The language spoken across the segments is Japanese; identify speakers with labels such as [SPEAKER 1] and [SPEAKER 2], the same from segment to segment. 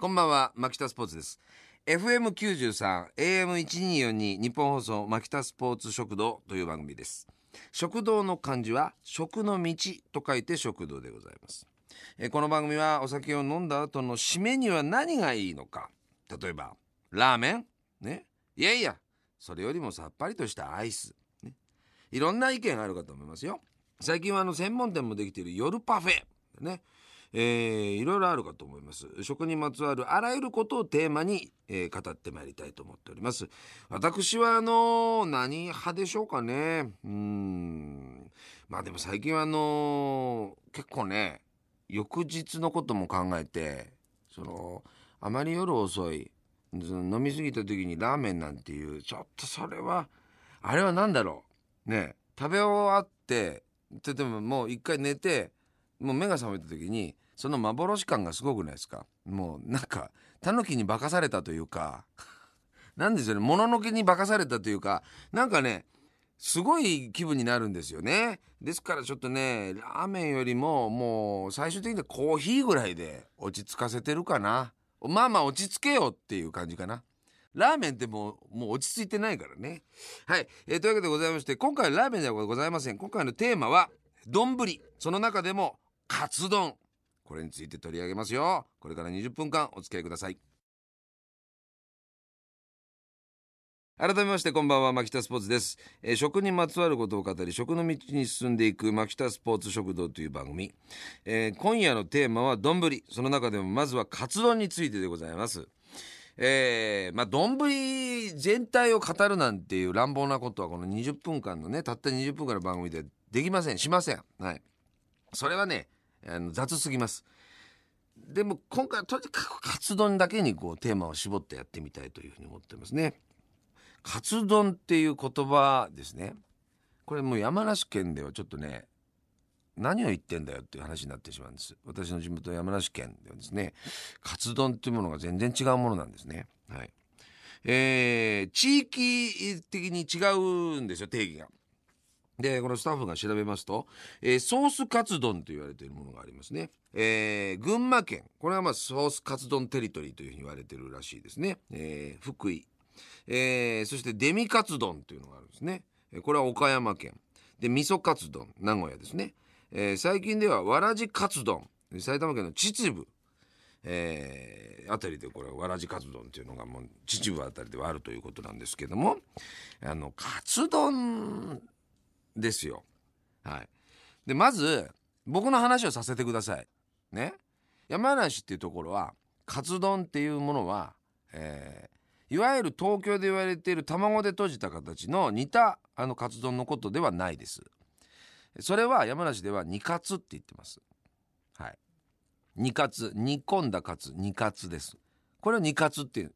[SPEAKER 1] こんばんは牧田スポーツです。FM93 AM1242 日本放送牧田スポーツ食堂という番組です。食堂の漢字は食の道と書いて食堂でございます。えこの番組はお酒を飲んだ後の締めには何がいいのか。例えばラーメン？ね？いやいやそれよりもさっぱりとしたアイス、ね、いろんな意見があるかと思いますよ。最近はあの専門店もできている夜パフェ。ね？えー、いろいろあるかと思います。ます。食にまつわるあらゆることをテーマに、えー、語ってまいりたいと思っております。私はあの何派でしょうかね。うん。まあでも最近はあの結構ね翌日のことも考えてそのあまり夜遅い飲み過ぎた時にラーメンなんていうちょっとそれはあれは何だろう。ね。食べ終わって例えばもう一回寝てもう目が覚めた時にその幻感がすごくないですか？もうなんかタヌキに化かされたというか なんですよね？もののけに化かされたというかなんかねすごい気分になるんですよね。ですからちょっとねラーメンよりももう最終的にはコーヒーぐらいで落ち着かせてるかな。まあまあ落ち着けよっていう感じかな。ラーメンってもうもう落ち着いてないからね。はい、えー、というわけでございまして今回ラーメンではございません。今回のテーマは丼。その中でもカツ丼。これについて取り上げますよ。これから20分間お付き合いください。改めましてこんばんは牧田スポーツです、えー、食にまつわることを語り食の道に進んでいく牧田スポーツ食堂という番組、えー、今夜のテーマは丼。その中でもまずはカツ丼についてでございます。えー、まあ丼全体を語るなんていう乱暴なことはこの20分間のねたった20分間の番組でできません。しません。はい。それはねあの雑すぎます。でも今回はとにかくカツ丼だけにこうテーマを絞ってやってみたいというふうに思ってますね。カツ丼っていう言葉ですね。これもう山梨県ではちょっとね何を言ってんだよっていう話になってしまうんです。私の地元山梨県ではですねカツ丼っていうものが全然違うものなんですね。はい。えー、地域的に違うんですよ定義が。でこのスタッフが調べますと、えー、ソースカツ丼と言われているものがありますね、えー、群馬県。これはまあソースカツ丼テリトリーというふうに言われているらしいですね、えー、福井、えー、そしてデミカツ丼というのがあるんですね。これは岡山県。で味噌カツ丼。名古屋ですね、えー、最近ではわらじカツ丼。埼玉県の秩父。えー、あたりでこれわらじカツ丼っていうのがもう秩父あたりではあるということなんですけどもあのカツ丼ですよ。はい、でまず僕の話をさせてください。ね山梨っていうところはカツ丼っていうものは、えー、いわゆる東京で言われている卵で閉じた形の似たあのカツ丼のことではないです。それは山梨では煮カツって言ってます。はい。煮カツ煮込んだカツ煮カツです。これは煮カツっていう。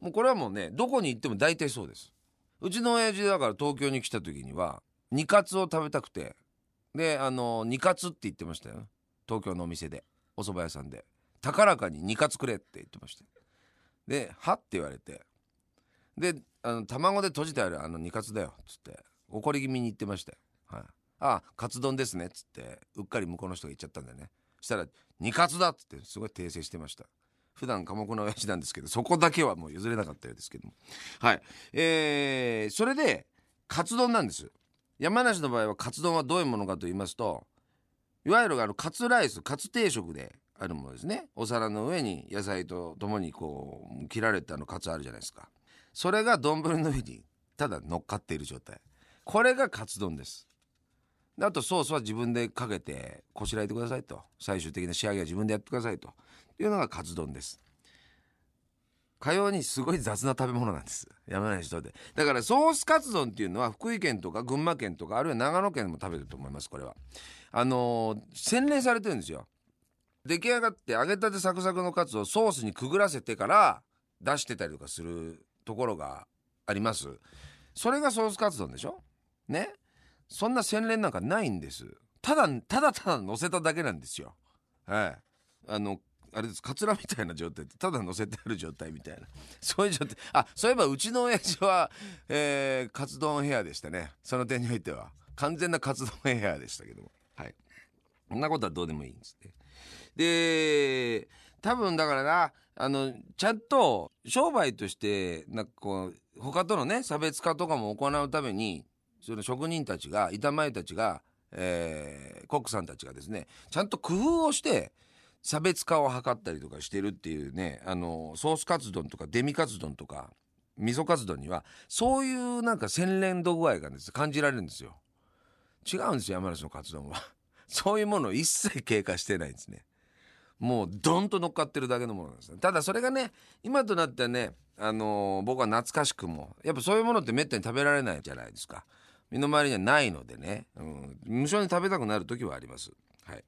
[SPEAKER 1] もうこれはもうねどこに行っても大体そうです。うちの親父だから東京に来た時には煮カツを食べたくて。であの煮カツって言ってましたよ。東京のお店で。お蕎麦屋さんで。高らかに煮カツくれって言ってました。で「は?」って言われて。であの卵で閉じてあるあの煮カツだよ。っつって。怒り気味に言ってましたよ、はい、ああカツ丼ですね。っつって。うっかり向こうの人が言っちゃったんだよね。したら「煮カツだ!」っつってすごい訂正してました。普段寡黙な親父なんですけどそこだけはもう譲れなかったようですけども。はい。えー、それでカツ丼なんです。山梨の場合はカツ丼はどういうものかと言いますといわゆるあのカツライスカツ定食であるものですね。お皿の上に野菜とともにこう切られたのカツあるじゃないですか。それが丼の上にただ乗っかっている状態。これがカツ丼です。あとソースは自分でかけてこしらえてくださいと。最終的な仕上げは自分でやってくださいと。いうのがカツ丼です。かようにすごい雑な食べ物なんです。山梨とで。だからソースカツ丼っていうのは福井県とか群馬県とかあるいは長野県でも食べると思いますこれは。あのー、洗練されてるんですよ。出来上がって揚げたてサクサクのカツをソースにくぐらせてから出してたりとかするところがあります。それがソースカツ丼でしょ？ね？そんな洗練なんかないんです。ただただただ乗せただけなんですよ。はい。あのあれです。カツラみたいな状態ってただ乗せてある状態みたいな。そういう状態。あそういえばうちの親父は、えー、カツ丼ヘアでしたね。その点においては。完全なカツ丼ヘアでしたけども。はい。そんなことはどうでもいいんですねで多分だからなあのちゃんと商売としてなんかこう他とのね差別化とかも行うためにその職人たちが板前たちが、えー、コックさんたちがですねちゃんと工夫をして差別化を図ったりとかしてるっていうねあのソースカツ丼とかデミカツ丼とか味噌カツ丼にはそういうなんか洗練度具合がです感じられるんですよ。違うんですよ山梨のカツ丼は。そういうものを一切経過してないんですね。もうドンと乗っかってるだけのものなんですただそれがね今となってはねあのー、僕は懐かしくもやっぱそういうものってめったに食べられないじゃないですか。身の回りにはないのでね、うん、無性に食べたくなる時はあります。はい。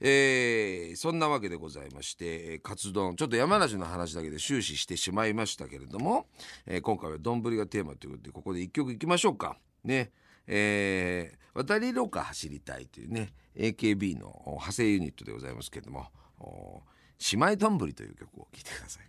[SPEAKER 1] えー、そんなわけでございましてカツ丼ちょっと山梨の話だけで終始してしまいましたけれども、えー、今回は丼がテーマということでここで一曲いきましょうかねえー、渡り廊下走りたいというね AKB の派生ユニットでございますけれども「姉妹どんぶり」という曲を聴いてください。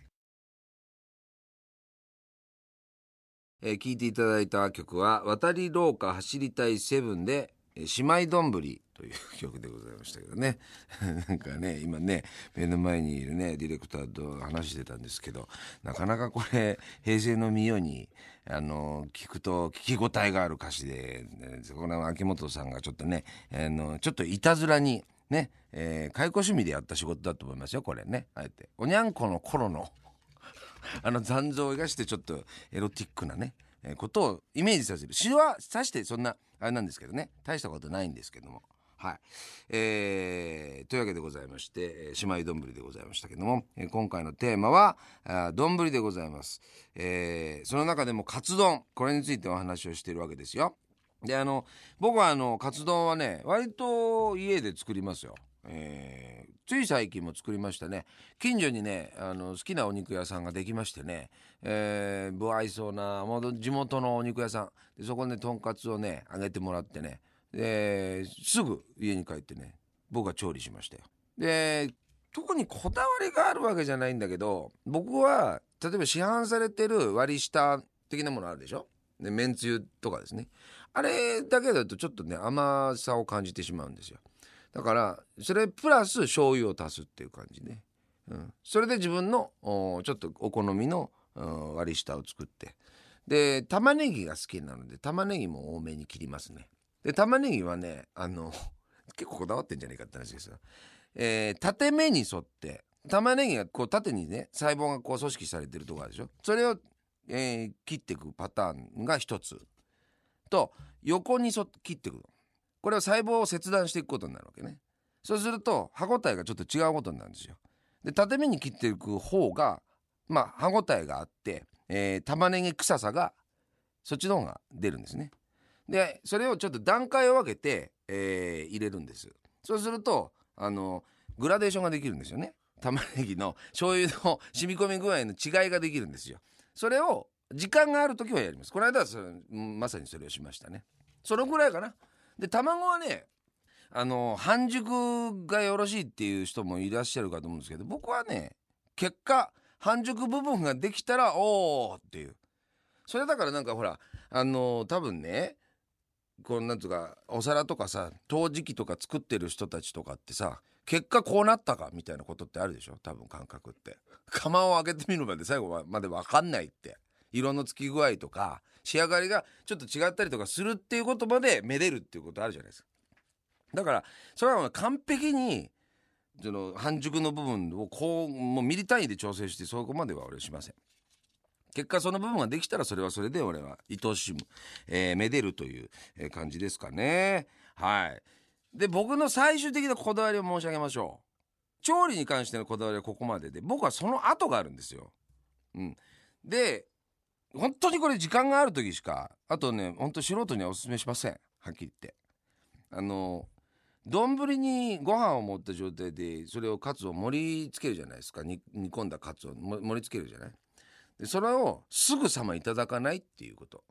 [SPEAKER 1] えー、聴いていただいた曲は「渡り廊下走りたいセブン」で「姉妹どんぶり」という曲でございましたけどね。なんかね今ね目の前にいるねディレクターと話してたんですけどなかなかこれ平成の御代にあの聞くと聞き応えがある歌詞で、ね、この秋元さんがちょっとねあのちょっといたずらにね、えー、解雇趣味でやった仕事だと思いますよこれね。あえて。おにゃんこの頃のあの残像を生かしてちょっとエロティックなね、え、ことをイメージさせる詩はさしてそんなあれなんですけどね大したことないんですけどもはい。えー、というわけでございまして、姉妹丼でございましたけども、え、今回のテーマは、丼でございます。えー、その中でもカツ丼、これについてお話をしているわけですよ。で、あの、僕はあの、カツ丼はね、割と家で作りますよ。えー、つい最近も作りましたね近所にねあの好きなお肉屋さんができましてね、えー、不愛想な地元のお肉屋さん。でそこでとんかつをねあげてもらってね。ですぐ家に帰ってね僕は調理しましたよ。で特にこだわりがあるわけじゃないんだけど僕は例えば市販されてる割り下的なものあるでしょ？でめんつゆとかですね。あれだけだとちょっとね甘さを感じてしまうんですよ。だからそれプラス醤油を足すっていう感じね、うん、それで自分のちょっとお好みの割り下を作って。で玉ねぎが好きなので玉ねぎも多めに切りますね。で玉ねぎはねあの 結構こだわってんじゃないかって話ですよ、えー、縦目に沿って玉ねぎがこう縦にね細胞がこう組織されてるとこあるでしょ。それを、えー、切っていくパターンが一つ。と横にそ切っていくの。これは細胞を切断していくことになるわけね。そうすると歯ごたえがちょっと違うことになるんですよ。で縦目に切っていく方がまあ歯ごたえがあって、えー、玉ねぎ臭さがそっちの方が出るんですね。でそれをちょっと段階を分けて、えー、入れるんです。そうするとあのグラデーションができるんですよね。玉ねぎの醤油の 染み込み具合の違いができるんですよ。それを時間がある時はやります。この間はまさにそれをしましたね。そのぐらいかな。で卵はねあの半熟がよろしいっていう人もいらっしゃるかと思うんですけど僕はね結果半熟部分ができたらおおっていう。それだからなんかほらあの多分ねこうなんつうかお皿とかさ陶磁器とか作ってる人たちとかってさ結果こうなったかみたいなことってあるでしょ？多分感覚って。釜を開けてみるまで最後まで分かんないって。色のつき具合とか仕上がりがちょっと違ったりとかするっていうことまでめでるっていうことあるじゃないですか。だからそれは完璧にその半熟の部分をこうもうミリ単位で調整してそこまでは俺はしません。結果その部分ができたらそれはそれで俺は愛しむ、えー、めでるという感じですかね。はい。で僕の最終的なこだわりを申し上げましょう。調理に関してのこだわりはここまでで僕はその後があるんですよ、うん、で本当にこれ時間がある時しかあとね本当素人にはおすすめしません。はっきり言って。あの丼にご飯を持った状態でそれをカツを盛り付けるじゃないですか。煮込んだカツを盛り付けるじゃない。でそれをすぐさまいただかないっていうこと。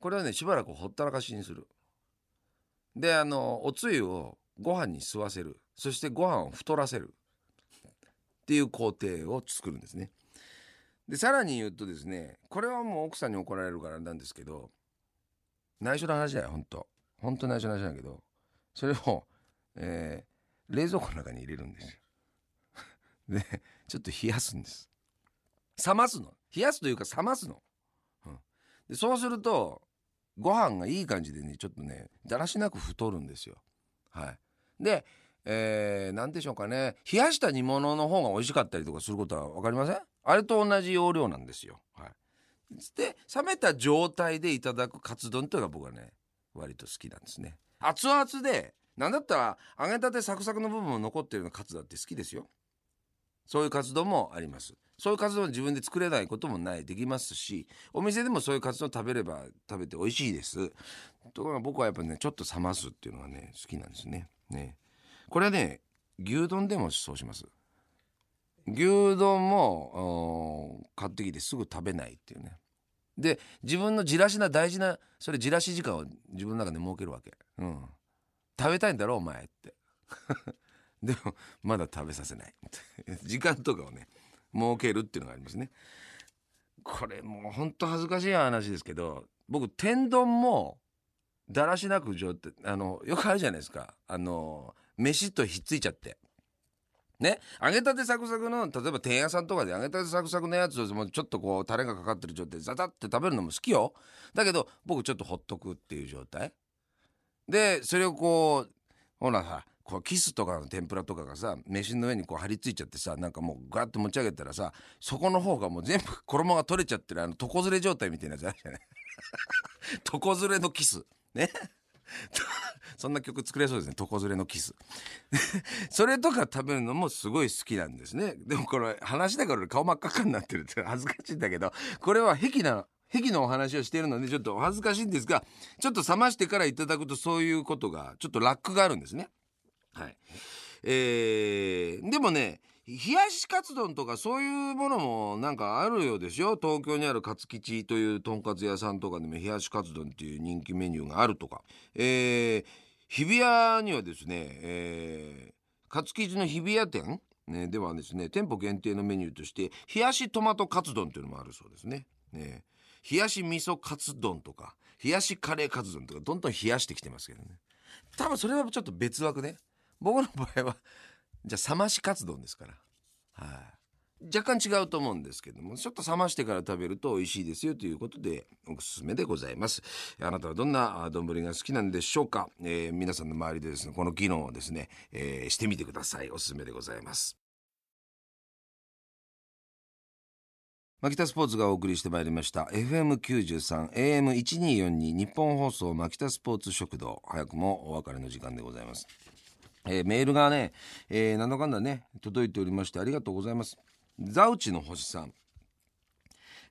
[SPEAKER 1] これはねしばらくほったらかしにする。であのおつゆをご飯に吸わせる。そしてご飯を太らせる。っていう工程を作るんですね。でさらに言うとですねこれはもう奥さんに怒られるからなんですけど内緒の話だよほんと。ほんと内緒の話だけどそれを、えー、冷蔵庫の中に入れるんですよ。でちょっと冷やすんです。冷ますの。冷やすというか冷ますの、うん、でそうするとご飯がいい感じでねちょっとねだらしなく太るんですよ。はい。でえー、何でしょうかね。冷やした煮物の方が美味しかったりとかすることは分かりません？あれと同じ要領なんですよ。はい、で冷めた状態でいただくカツ丼というのが僕はね割と好きなんですね。熱々で何だったら揚げたてサクサクの部分も残ってるようなカツだって好きですよ。そういうカツ丼もあります。そういうカツ丼自分で作れないこともないできますしお店でもそういうカツ丼食べれば食べて美味しいです。ところが僕はやっぱねちょっと冷ますっていうのがね好きなんですね。ねこれはね牛丼でもそうします牛丼も買ってきてすぐ食べないっていうね。で自分のじらしな大事なそれじらし時間を自分の中で設けるわけ、うん、食べたいんだろお前って。でもまだ食べさせない。時間とかをね設けるっていうのがありますね。これもうほんと恥ずかしい話ですけど僕天丼もだらしなく状態あのよくあるじゃないですか。あの飯とひっついちゃって。ね。揚げたてサクサクの例えば天屋さんとかで揚げたてサクサクのやつをもうちょっとこうタレがかかってる状態でザザって食べるのも好きよ。だけど僕ちょっとほっとくっていう状態。でそれをこうほらさこうキスとかの天ぷらとかがさ飯の上にこう張り付いちゃってさなんかもうガッと持ち上げたらさそこの方がもう全部 衣が取れちゃってるあの床ずれ状態みたいなやつあるじゃない。床ずれのキス。ね。そんな曲作れそうですね。床ずれのキス。それとか食べるのもすごい好きなんですね。でもこれ話だから顔真っ赤っかになってるって恥ずかしいんだけどこれは癖な癖のお話をしているのでちょっとお恥ずかしいんですがちょっと冷ましてからいただくとそういうことがちょっとラックがあるんですね。はい。えー、でもね冷やしカツ丼とかそういうものもなんかあるようですよ。東京にあるカツ吉というとんかつ屋さんとかでも冷やしカツ丼っていう人気メニューがあるとか、えー、日比谷にはですね、えー、カツ吉の日比谷店、ね、ではですね店舗限定のメニューとして冷やしトマトカツ丼というのもあるそうですね。ね冷やし味噌カツ丼とか冷やしカレーカツ丼とかどんどん冷やしてきてますけどね。多分それはちょっと別枠ね。僕の場合はじゃあ冷ましカツ丼ですから、はい、若干違うと思うんですけどもちょっと冷ましてから食べると美味しいですよということでおすすめでございます。あなたはどんな丼が好きなんでしょうか、えー、皆さんの周りでですねこの機能をですね、えー、してみてください。おすすめでございます。牧田スポーツがお送りしてまいりました。FM93 AM1242 日本放送牧田スポーツ食堂。早くもお別れの時間でございます。えー、メールがね、えー、なんだかんだね届いておりましてありがとうございます。ザウチの星さん。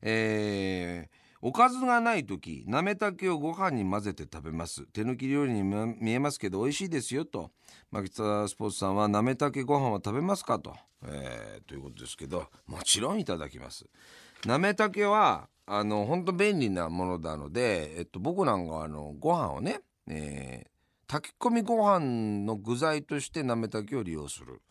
[SPEAKER 1] えーおかずがない時なめたけをご飯に混ぜて食べます。手抜き料理に見えますけど美味しいですよと。牧田スポーツさんはなめたけご飯は食べますかと、えー、ということですけどもちろんいただきます。なめたけはあの本当便利なものなので、えっと、僕なんかあのご飯をね、えー、炊き込みご飯の具材としてなめたけを利用する。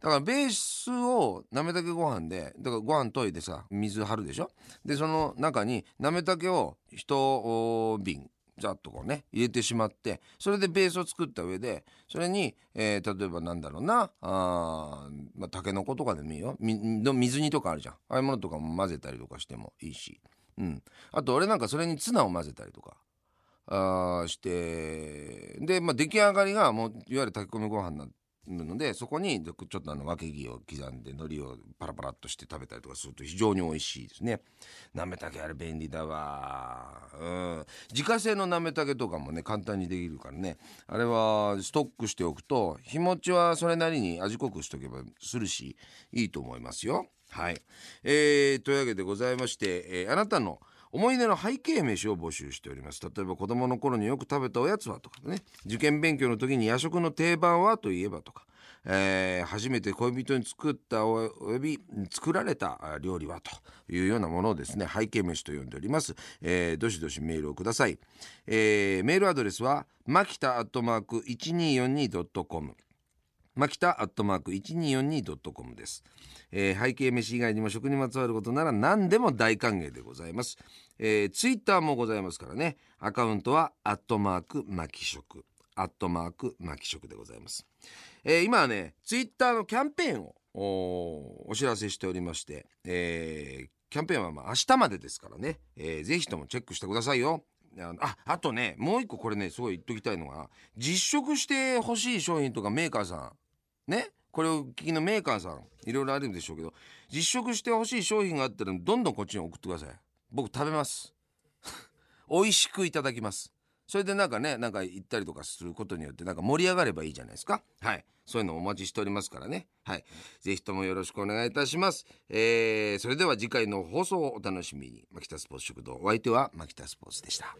[SPEAKER 1] だからベースをなめたけご飯でだからご飯研いでさ水張るでしょ？でその中になめたけを一瓶ざっとこうね入れてしまってそれでベースを作った上でそれに、えー、例えばなんだろうなあ、まあ、タケノコとかでもいいよ。水煮とかあるじゃん。ああいうものとかも混ぜたりとかしてもいいし、うん、あと俺なんかそれにツナを混ぜたりとか。あしてで、まあ、出来上がりがもういわゆる炊き込みご飯なのでそこにちょっとあの分け木を刻んで海苔をパラパラっとして食べたりとかすると非常に美味しいですね。なめたけあれ便利だわうん。自家製のなめたけとかもね簡単にできるからね。あれはストックしておくと日持ちはそれなりに味濃くしとけばするしいいと思いますよ。はい、えー、というわけでございまして、えー、あなたの「思い出の背景飯を募集しております。例えば子供の頃によく食べたおやつはとかね。受験勉強の時に夜食の定番はといえばとか、えー、初めて恋人に作ったおよび作られた料理はというようなものをですね背景飯と呼んでおります、えー、どしどしメールをください、えー、メールアドレスはマキタアットマーク 1242.com マキタアットマーク 1242.com です、えー、背景飯以外にも食にまつわることなら何でも大歓迎でございます。えー、ツイッターもございますからね。アカウントはアットマークマキ食。アットマークマキ食でございます、えー、今はねツイッターのキャンペーンをおお知らせしておりまして、えーキャンペーンはまあ明日までですからね、えーぜひともチェックしてくださいよ。ああとねもう一個これねすごい言っときたいのが実食してほしい商品とかメーカーさんねこれを聞きのメーカーさんいろいろあるんでしょうけど実食してほしい商品があったらどんどんこっちに送ってください。僕食べます。美味しくいただきます。それでなんかねなんか行ったりとかすることによってなんか盛り上がればいいじゃないですか。はい。そういうのお待ちしておりますからね。はい。ぜひともよろしくお願いいたします。えー、それでは次回の放送をお楽しみに。マキタスポーツ食堂。お相手はマキタスポーツでした。